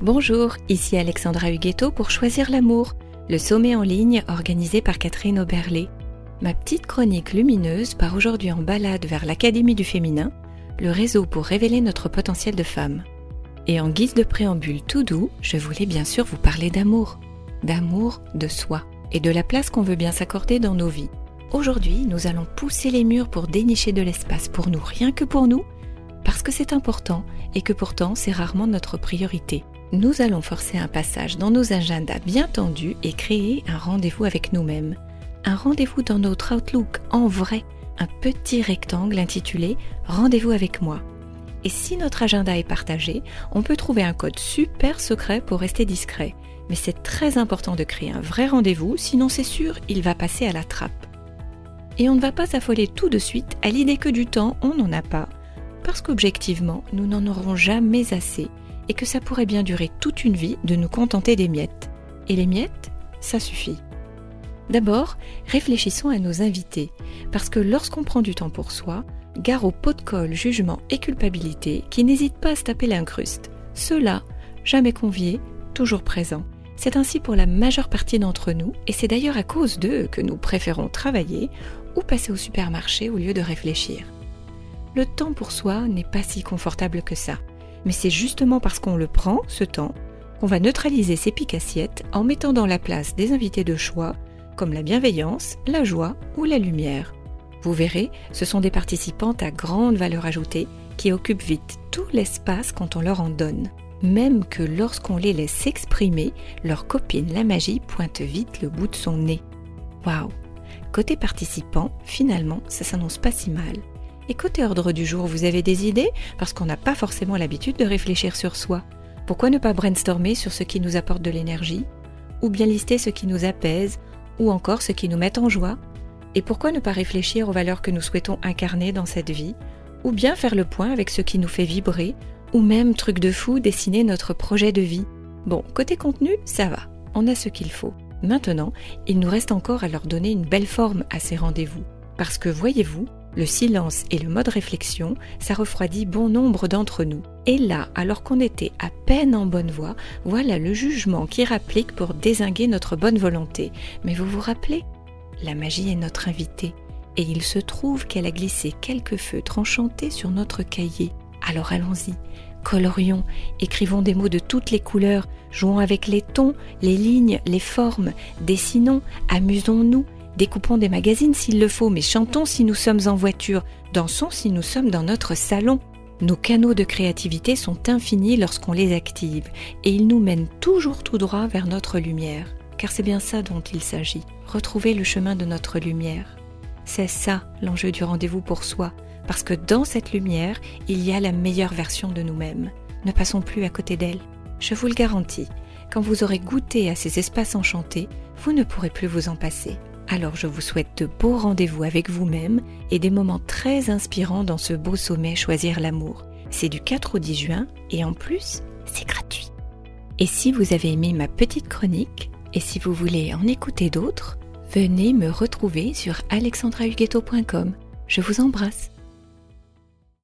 Bonjour, ici Alexandra Huguetto pour Choisir l'amour, le sommet en ligne organisé par Catherine Oberlé. Ma petite chronique lumineuse part aujourd'hui en balade vers l'Académie du féminin, le réseau pour révéler notre potentiel de femme. Et en guise de préambule tout doux, je voulais bien sûr vous parler d'amour, d'amour de soi et de la place qu'on veut bien s'accorder dans nos vies. Aujourd'hui, nous allons pousser les murs pour dénicher de l'espace pour nous, rien que pour nous, parce que c'est important et que pourtant c'est rarement notre priorité nous allons forcer un passage dans nos agendas bien tendus et créer un rendez-vous avec nous-mêmes. Un rendez-vous dans notre Outlook en vrai, un petit rectangle intitulé Rendez-vous avec moi. Et si notre agenda est partagé, on peut trouver un code super secret pour rester discret. Mais c'est très important de créer un vrai rendez-vous, sinon c'est sûr, il va passer à la trappe. Et on ne va pas s'affoler tout de suite à l'idée que du temps, on n'en a pas, parce qu'objectivement, nous n'en aurons jamais assez et que ça pourrait bien durer toute une vie de nous contenter des miettes. Et les miettes, ça suffit. D'abord, réfléchissons à nos invités, parce que lorsqu'on prend du temps pour soi, gare au pot de colle, jugement et culpabilité qui n'hésitent pas à se taper l'incruste. Ceux-là, jamais conviés, toujours présents. C'est ainsi pour la majeure partie d'entre nous, et c'est d'ailleurs à cause d'eux que nous préférons travailler ou passer au supermarché au lieu de réfléchir. Le temps pour soi n'est pas si confortable que ça. Mais c'est justement parce qu'on le prend, ce temps, qu'on va neutraliser ces piques assiettes en mettant dans la place des invités de choix, comme la bienveillance, la joie ou la lumière. Vous verrez, ce sont des participantes à grande valeur ajoutée qui occupent vite tout l'espace quand on leur en donne. Même que lorsqu'on les laisse s'exprimer, leur copine la magie pointe vite le bout de son nez. Waouh Côté participant, finalement, ça s'annonce pas si mal. Et côté ordre du jour, vous avez des idées? Parce qu'on n'a pas forcément l'habitude de réfléchir sur soi. Pourquoi ne pas brainstormer sur ce qui nous apporte de l'énergie? Ou bien lister ce qui nous apaise? Ou encore ce qui nous met en joie? Et pourquoi ne pas réfléchir aux valeurs que nous souhaitons incarner dans cette vie? Ou bien faire le point avec ce qui nous fait vibrer? Ou même, truc de fou, dessiner notre projet de vie? Bon, côté contenu, ça va. On a ce qu'il faut. Maintenant, il nous reste encore à leur donner une belle forme à ces rendez-vous. Parce que voyez-vous, le silence et le mode réflexion, ça refroidit bon nombre d'entre nous. Et là, alors qu'on était à peine en bonne voie, voilà le jugement qui rapplique pour désinguer notre bonne volonté. Mais vous vous rappelez? La magie est notre invitée. Et il se trouve qu'elle a glissé quelques feutres enchantés sur notre cahier. Alors allons-y, colorions, écrivons des mots de toutes les couleurs, jouons avec les tons, les lignes, les formes, dessinons, amusons-nous, Découpons des magazines s'il le faut, mais chantons si nous sommes en voiture, dansons si nous sommes dans notre salon. Nos canaux de créativité sont infinis lorsqu'on les active, et ils nous mènent toujours tout droit vers notre lumière. Car c'est bien ça dont il s'agit, retrouver le chemin de notre lumière. C'est ça l'enjeu du rendez-vous pour soi, parce que dans cette lumière, il y a la meilleure version de nous-mêmes. Ne passons plus à côté d'elle. Je vous le garantis, quand vous aurez goûté à ces espaces enchantés, vous ne pourrez plus vous en passer. Alors je vous souhaite de beaux rendez-vous avec vous-même et des moments très inspirants dans ce beau sommet Choisir l'amour. C'est du 4 au 10 juin et en plus, c'est gratuit. Et si vous avez aimé ma petite chronique et si vous voulez en écouter d'autres, venez me retrouver sur alexandrahuguetto.com. Je vous embrasse.